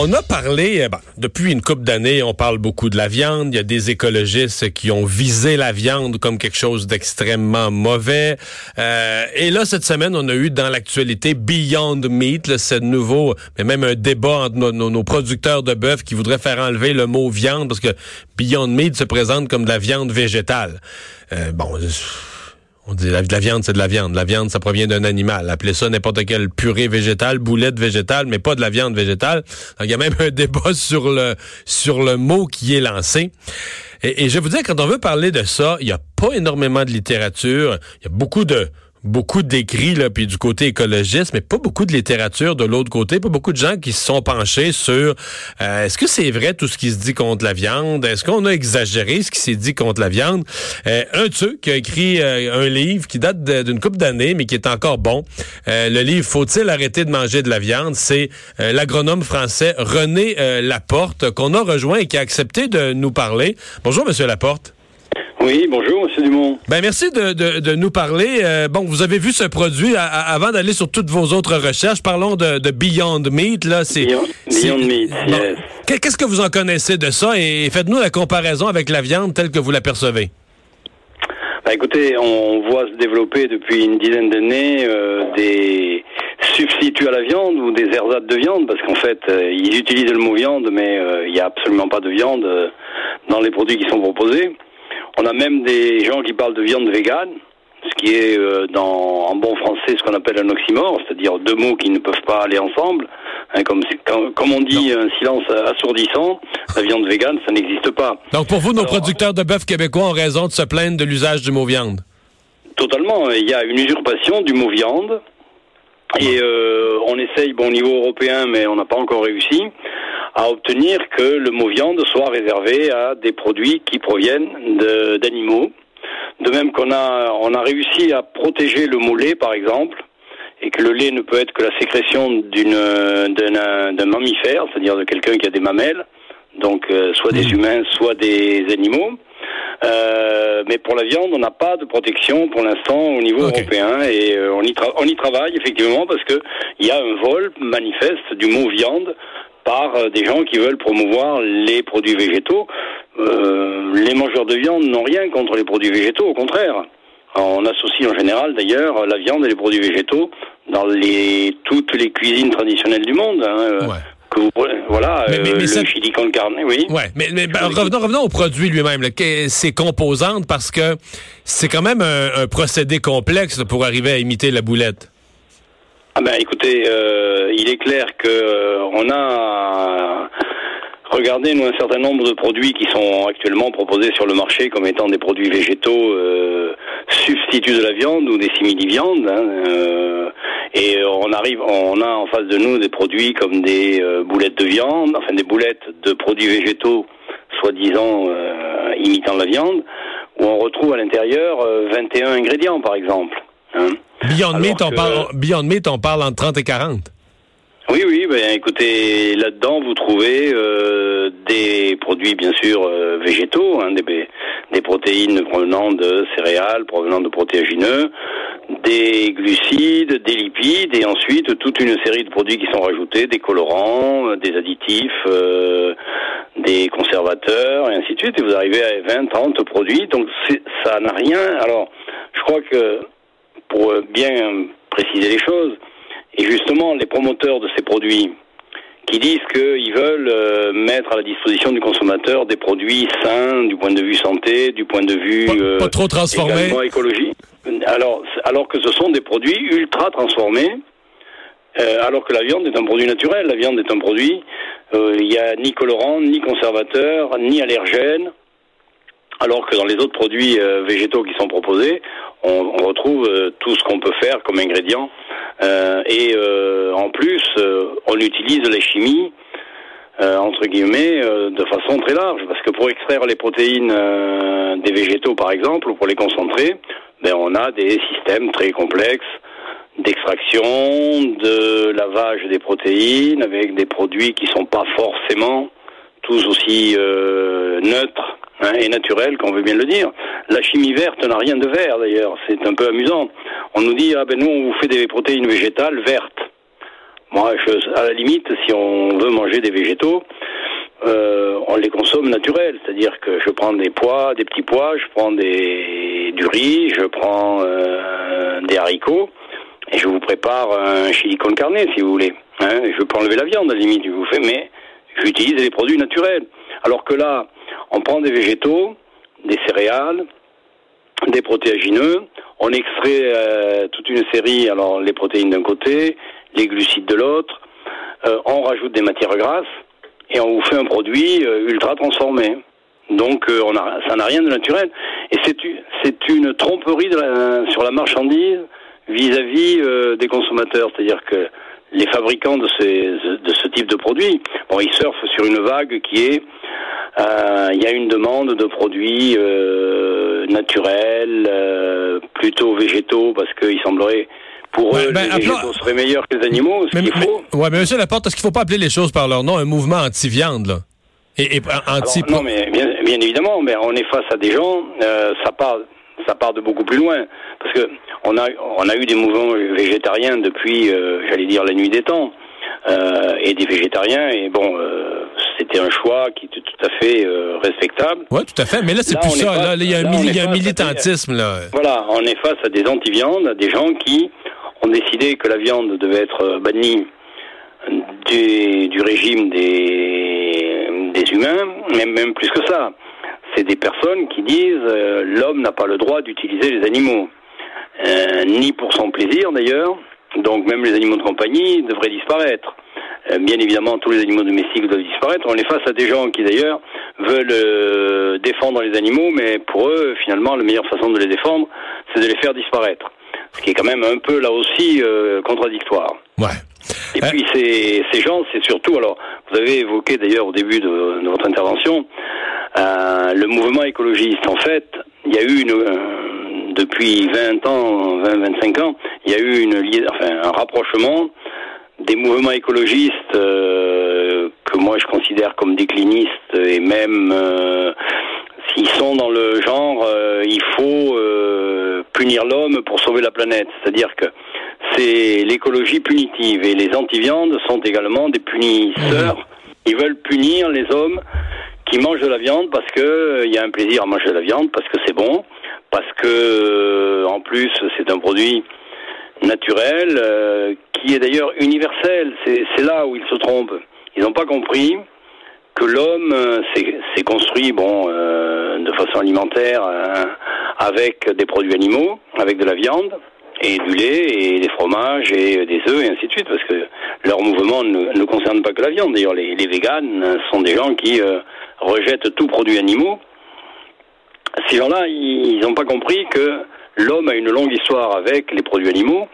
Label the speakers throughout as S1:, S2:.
S1: On a parlé, euh, depuis une couple d'années, on parle beaucoup de la viande. Il y a des écologistes qui ont visé la viande comme quelque chose d'extrêmement mauvais. Euh, et là, cette semaine, on a eu dans l'actualité Beyond Meat, ce nouveau, mais même un débat entre nos, producteurs de bœuf qui voudraient faire enlever le mot viande parce que Beyond Meat se présente comme de la viande végétale. Euh, bon on dit la, la viande, c'est de la viande. La viande, ça provient d'un animal. Appelez ça n'importe quelle purée végétale, boulette végétale, mais pas de la viande végétale. Il y a même un débat sur le, sur le mot qui est lancé. Et, et je vous dire, quand on veut parler de ça, il n'y a pas énormément de littérature. Il y a beaucoup de, beaucoup d'écrits là puis du côté écologiste mais pas beaucoup de littérature de l'autre côté pas beaucoup de gens qui se sont penchés sur euh, est-ce que c'est vrai tout ce qui se dit contre la viande? Est-ce qu'on a exagéré ce qui s'est dit contre la viande? Euh, un de ceux qui a écrit euh, un livre qui date d'une couple d'années mais qui est encore bon le livre faut-il arrêter de manger de la viande? C'est l'agronome français René Laporte qu'on a rejoint et qui a accepté de nous parler. Bonjour monsieur Laporte
S2: oui, bonjour, M. Dumont.
S1: Ben, merci de, de, de nous parler. Euh, bon, vous avez vu ce produit avant d'aller sur toutes vos autres recherches. Parlons de, de Beyond Meat. Là,
S2: c'est, Beyond, Meat,
S1: Qu'est-ce que vous en connaissez de ça? Et faites-nous la comparaison avec la viande telle que vous l'apercevez.
S2: Ben, écoutez, on voit se développer depuis une dizaine d'années euh, des substituts à la viande ou des ersatz de viande, parce qu'en fait, euh, ils utilisent le mot viande, mais il n'y a absolument pas de viande dans les produits qui sont proposés. On a même des gens qui parlent de viande végane, ce qui est euh, dans, en bon français ce qu'on appelle un oxymore, c'est-à-dire deux mots qui ne peuvent pas aller ensemble. Hein, comme, comme on dit, un silence assourdissant, la viande végane, ça n'existe pas.
S1: Donc pour vous, nos producteurs de bœuf québécois ont raison de se plaindre de l'usage du mot viande
S2: Totalement. Il y a une usurpation du mot viande. Et euh, on essaye, bon, au niveau européen, mais on n'a pas encore réussi à obtenir que le mot viande soit réservé à des produits qui proviennent d'animaux. De, même qu'on a, on a réussi à protéger le mot lait, par exemple, et que le lait ne peut être que la sécrétion d'une, d'un, mammifère, c'est-à-dire de quelqu'un qui a des mamelles, donc euh, soit des humains, soit des animaux. Euh, mais pour la viande, on n'a pas de protection pour l'instant au niveau européen et euh, on, y on y travaille effectivement parce que il y a un vol manifeste du mot viande par euh, des gens qui veulent promouvoir les produits végétaux. Euh, les mangeurs de viande n'ont rien contre les produits végétaux, au contraire. On associe en général d'ailleurs la viande et les produits végétaux dans les, toutes les cuisines traditionnelles du monde. Hein. Euh, que vous, voilà, mais, mais, le chili con carne, oui.
S1: Ouais, mais, mais ben, revenons, revenons au produit lui-même, ses composantes, parce que c'est quand même un, un procédé complexe pour arriver à imiter la boulette.
S2: Ah ben écoutez, euh, il est clair que euh, on a regardé nous un certain nombre de produits qui sont actuellement proposés sur le marché comme étant des produits végétaux euh, substituts de la viande ou des simili-viandes. Hein, et on arrive, on a en face de nous des produits comme des boulettes de viande, enfin des boulettes de produits végétaux soi-disant imitant la viande, où on retrouve à l'intérieur 21 ingrédients par exemple.
S1: Hein? Beyond Meat, on parle, Beyond Meat, on parle entre 30 et 40.
S2: Oui, oui, ben écoutez, là-dedans, vous trouvez euh, des produits, bien sûr, euh, végétaux, hein, des, des protéines provenant de céréales, provenant de protéagineux, des glucides, des lipides, et ensuite toute une série de produits qui sont rajoutés, des colorants, des additifs, euh, des conservateurs, et ainsi de suite, et vous arrivez à 20, 30 produits, donc ça n'a rien... Alors, je crois que pour euh, bien préciser les choses. Et justement, les promoteurs de ces produits qui disent qu'ils veulent euh, mettre à la disposition du consommateur des produits sains du point de vue santé, du point de vue
S1: pas, pas trop transformés,
S2: écologie. Alors, alors que ce sont des produits ultra transformés, euh, alors que la viande est un produit naturel. La viande est un produit, il n'y a ni colorant, ni conservateur, ni allergène alors que dans les autres produits euh, végétaux qui sont proposés, on, on retrouve euh, tout ce qu'on peut faire comme ingrédient. Euh, et en plus, on utilise la chimie, entre guillemets, de façon très large. Parce que pour extraire les protéines des végétaux, par exemple, ou pour les concentrer, ben, on a des systèmes très complexes d'extraction, de lavage des protéines, avec des produits qui sont pas forcément tous aussi neutres hein, et naturel, qu'on veut bien le dire. La chimie verte n'a rien de vert d'ailleurs, c'est un peu amusant. On nous dit ah ben nous on vous fait des protéines végétales vertes. Moi, à la limite, si on veut manger des végétaux, euh, on les consomme naturels, c'est-à-dire que je prends des pois, des petits pois, je prends des, du riz, je prends euh, des haricots, et je vous prépare un chili con si vous voulez. Hein, je peux enlever la viande, à la limite, je vous fais, mais j'utilise des produits naturels. Alors que là, on prend des végétaux, des céréales, des protéagineux, on extrait euh, toute une série, alors les protéines d'un côté, les glucides de l'autre, euh, on rajoute des matières grasses et on vous fait un produit euh, ultra transformé. Donc ça n'a rien de naturel. Et c'est une tromperie sur la marchandise vis-à-vis des consommateurs. C'est-à-dire que les fabricants de, ces, de ce type de produits, bon, ils surfent sur une vague qui est il y a une demande de produits euh, naturels, euh, plutôt végétaux, parce qu'il semblerait pour eux, ben, les végétaux seraient meilleurs que les animaux, ce qu'il faut.
S1: Ouais, mais monsieur Laporte, est-ce qu'il ne faut pas appeler les choses par leur nom, un mouvement anti-viande, là?
S2: Et, anti Non, mais bien, évidemment, mais on est face à des gens, ça part ça part de beaucoup plus loin. Parce que on a, on a eu des mouvements végétariens depuis, j'allais dire, la nuit des temps. Euh, et des végétariens. Et bon, euh, c'était un choix qui était tout à fait euh, respectable.
S1: Oui, tout à fait. Mais là, c'est plus ça. là, il y a, un, militantisme. là.
S2: Voilà, on est face à des anti-viandes, des gens qui ont décidé que la viande devait être bannie du, du régime des, des humains, même, même plus que ça. C'est des personnes qui disent l'homme n'a pas le droit d'utiliser les animaux, ni pour son plaisir d'ailleurs, donc même les animaux de compagnie devraient disparaître. Euh, bien évidemment, tous les animaux domestiques doivent disparaître. On est face à des gens qui d'ailleurs veulent euh, défendre les animaux, mais pour eux, finalement, la meilleure façon de les défendre, c'est de les faire disparaître. Ce qui est quand même un peu là aussi euh, contradictoire.
S1: Ouais.
S2: Et puis ces, ces gens, c'est surtout, alors vous avez évoqué d'ailleurs au début de, de votre intervention, le mouvement écologiste. En fait, il y a eu une, depuis 20 ans, 20-25 ans, il y a eu une, enfin, un rapprochement des mouvements écologistes euh, que moi je considère comme déclinistes et même euh, s'ils sont dans le genre euh, il faut punir l'homme pour sauver la planète, c'est-à-dire que c'est l'écologie punitive et les anti-viandes sont également des punisseurs. Ils veulent punir les hommes qui mangent de la viande parce que il y a un plaisir à manger de la viande parce que c'est bon, parce que en plus c'est un produit naturel, euh, qui est d'ailleurs universel. C'est là où ils se trompent. Ils n'ont pas compris que l'homme euh, s'est construit, bon, euh, de façon alimentaire, avec des produits animaux, avec de la viande et du lait et des fromages et des œufs et ainsi de suite, parce que leur mouvement ne, ne concerne pas que la viande. D'ailleurs, les, les véganes sont des gens qui rejettent tout produit animaux. Ces gens-là, ils n'ont pas compris que l'homme a une longue histoire avec les produits animaux,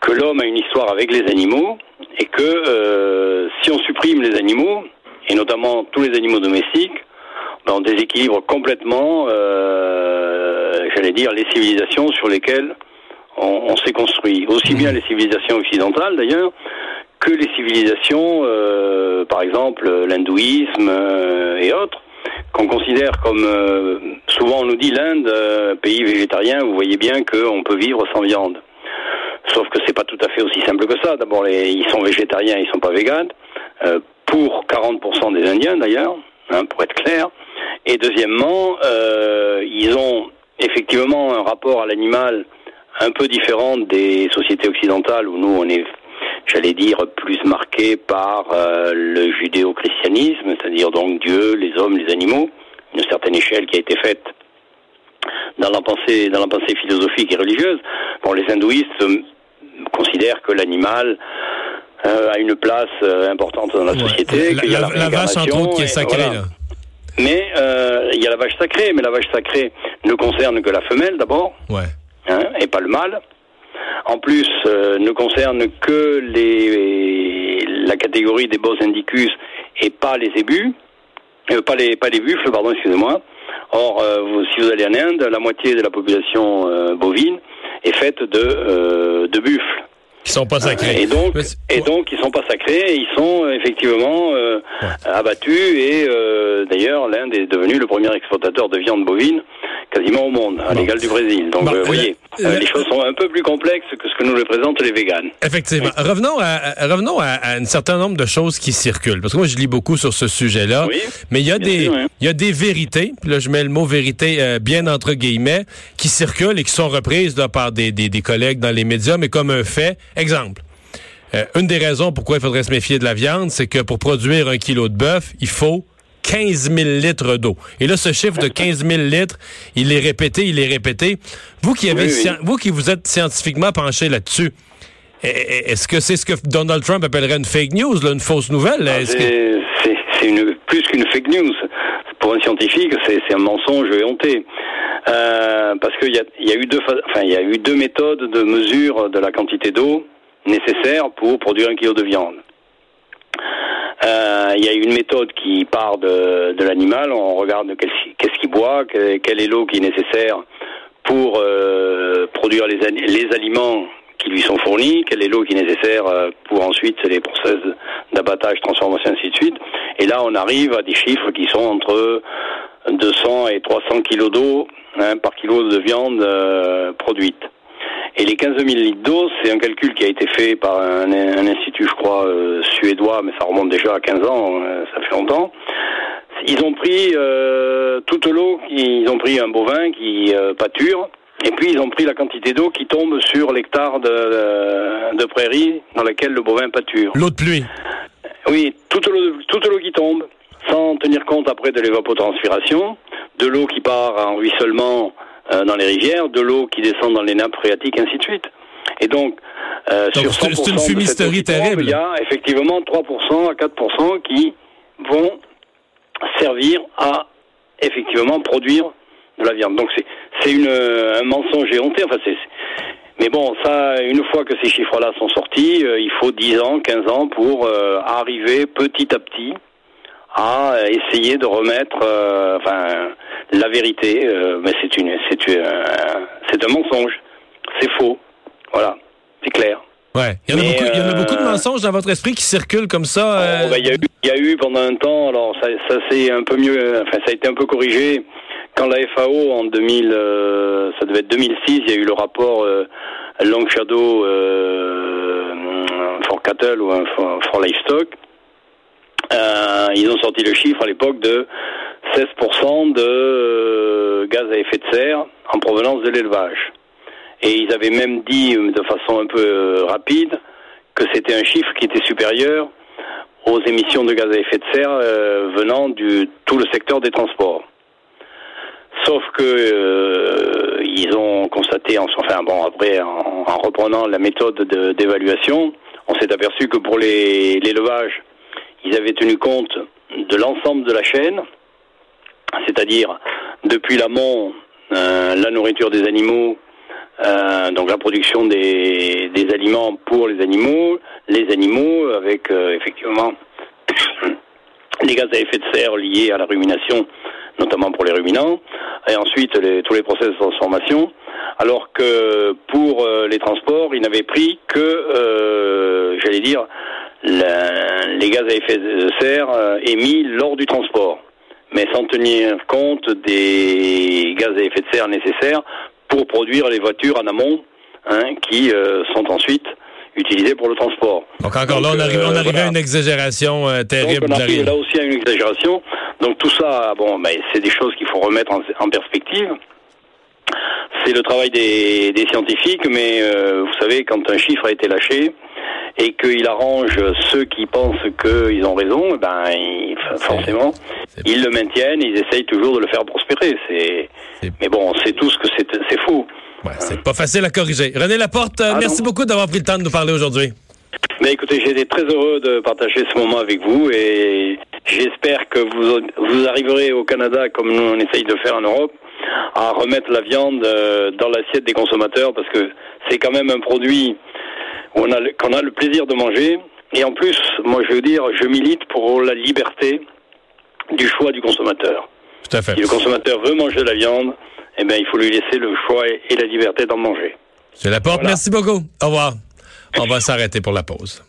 S2: que l'homme a une histoire avec les animaux, et que euh, si on supprime les animaux, et notamment tous les animaux domestiques, ben, on déséquilibre complètement, euh, j'allais dire, les civilisations sur lesquelles on, s'est construit. Aussi bien les civilisations occidentales d'ailleurs, que les civilisations, euh, par exemple l'hindouisme et autres, qu'on considère comme euh, souvent on nous dit l'Inde, euh, pays végétarien, vous voyez bien qu'on peut vivre sans viande. Sauf que c'est pas tout à fait aussi simple que ça. D'abord, ils sont végétariens, ils sont pas véganes. Euh, pour 40% des Indiens d'ailleurs, hein, pour être clair. Et deuxièmement, ils ont effectivement un rapport à l'animal un peu différent des sociétés occidentales où nous on est j'allais dire, plus marqué par euh, le judéo-christianisme, c'est-à-dire donc Dieu, les hommes, les animaux, une certaine échelle qui a été faite dans la pensée, dans la pensée philosophique et religieuse. Bon, les hindouistes euh, considèrent que l'animal euh, a une place importante dans la société.
S1: La, la, vache entre qui est sacrée. Là.
S2: Mais il y a la vache sacrée, mais la vache sacrée ne concerne que la femelle d'abord,
S1: ouais.
S2: hein, et pas le mâle en plus, euh, ne concerne que les, la catégorie des bos indicus et pas les ébus, euh, pas les pas les buffles, pardon, excusez-moi. Or, euh, si vous allez en Inde, la moitié de la population bovine est faite de de buffles.
S1: Qui sont pas sacrés.
S2: Et donc, et donc, ils sont pas sacrés. ils sont effectivement abattus. Et d'ailleurs, l'Inde est devenue le premier exportateur de viande bovine quasiment au monde, à l'égal du Brésil. Donc, vous voyez, les choses sont un peu plus complexes que ce que nous les présentent les véganes.
S1: Effectivement. Revenons, à, revenons à, un certain nombre de choses qui circulent. Parce que moi, je lis beaucoup sur ce sujet-là. mais il y, a des, il y a des vérités, puis là, je mets le mot vérité bien entre guillemets, qui circulent et qui sont reprises là, par des, des, des collègues dans les médias, mais comme un fait. Exemple. une des raisons pourquoi il faudrait se méfier de la viande, c'est que pour produire un kilo de bœuf, il faut 15 000 litres d'eau. Et là, ce chiffre de 15 000 litres, il est répété, il est répété. Vous qui avez, vous qui vous êtes scientifiquement penché là-dessus, est-ce que c'est ce que Donald Trump appellerait une fake news, une fausse nouvelle?
S2: Ah, c'est plus qu'une fake news. Pour un scientifique, c'est un mensonge éhonté. Euh, parce qu'il y a, y a eu deux, enfin, il y a eu deux méthodes de mesure de la quantité d'eau nécessaire pour produire un kilo de viande. Euh, il y a une méthode qui part de, de l'animal. On regarde qu'est-ce qu'il boit, quelle est l'eau qui est nécessaire pour produire les, les aliments qui lui sont fournis, quelle est l'eau qui est nécessaire pour ensuite les process d'abattage, transformation, ainsi de suite. Et là, on arrive à des chiffres qui sont entre 200 et 300 kilos d'eau hein, par kilo de viande euh, produite. Et les 15 000 litres d'eau, c'est un calcul qui a été fait par un, institut, je crois, euh, suédois, mais ça remonte déjà à 15 ans, euh, ça fait longtemps. Ils ont pris euh, toute l'eau, ils ont pris un bovin qui pâture, et puis ils ont pris la quantité d'eau qui tombe sur l'hectare de, de, prairie dans laquelle le bovin pâture.
S1: L'eau de pluie
S2: Oui, toute l'eau, toute l'eau qui tombe, sans tenir compte après de l'évapotranspiration, de l'eau qui part en ruissellement euh, dans les rivières, de l'eau qui descend dans les nappes phréatiques, ainsi de suite. Et donc,
S1: euh, sur 100% c'est une fumisterie terrible.
S2: Il y a effectivement 3% à 4% qui vont servir à effectivement produire de la viande. Donc c'est c'est une un mensonge éhonté. Enfin c'est mais bon, ça, une fois que ces chiffres-là sont sortis, euh, il faut 10 ans, 15 ans pour euh, arriver petit à petit à essayer de remettre, euh, enfin, la vérité. Euh, mais c'est une, c'est c'est un mensonge. C'est faux. Voilà, c'est clair.
S1: Ouais. Il y, en a beaucoup, il y en a beaucoup de euh, mensonges dans votre esprit qui circulent comme ça.
S2: Oh, ben, il, y a eu, il y a eu pendant un temps, alors ça, ça c'est un peu mieux, enfin ça a été un peu corrigé. Quand la FAO en 2000, ça devait être 2006, il y a eu le rapport Long Shadow for Cattle ou for, for Livestock euh, ils ont sorti le chiffre à l'époque de 16% de euh, gaz à effet de serre en provenance de l'élevage. Et ils avaient même dit euh, de façon un peu rapide que c'était un chiffre qui était supérieur aux émissions de gaz à effet de serre venant du tout le secteur des transports. Sauf que ils ont constaté, enfin bon après en, en reprenant la méthode d'évaluation, on s'est aperçu que pour l'élevage ils avaient tenu compte de l'ensemble de la chaîne, c'est-à-dire depuis l'amont, euh, la nourriture des animaux, euh, donc la production des, aliments pour les animaux, les animaux avec euh, effectivement les gaz à effet de serre liés à la rumination, notamment pour les ruminants, et ensuite tous les process de transformation, alors que pour les transports, ils n'avaient pris que, j'allais dire, les gaz à effet de serre émis lors du transport, mais sans tenir compte des gaz à effet de serre nécessaires pour produire les voitures en amont, hein, qui euh, sont ensuite utilisées pour le transport.
S1: Donc encore là, on arrive, on arrive à une exagération euh, terrible.
S2: Donc on arrive là aussi à une exagération. Donc tout ça, bon, ben, c'est des choses qu'il faut remettre en, perspective. C'est le travail des, des scientifiques, mais vous savez, quand un chiffre a été lâché, et qu'il arrange ceux qui pensent qu'ils ont raison, ben forcément, ils le maintiennent, ils essayent toujours de le faire prospérer. C'est, mais bon, on sait tous que c'est faux.
S1: Ouais, c'est pas facile à corriger. René Laporte, ah merci beaucoup d'avoir pris le temps de nous parler aujourd'hui.
S2: Mais écoutez, j'ai été très heureux de partager ce moment avec vous et j'espère que vous, vous arriverez au Canada, comme nous on essaye de faire en Europe, à remettre la viande euh, dans l'assiette des consommateurs parce que c'est quand même un produit qu'on a, a le plaisir de manger. Et en plus, moi je veux dire, je milite pour la liberté du choix du consommateur.
S1: Tout à fait.
S2: Si le consommateur veut manger de la viande, eh bien, il faut lui laisser le choix et la liberté d'en manger.
S1: C'est la porte. Merci beaucoup. Au revoir. On va s'arrêter pour la pause.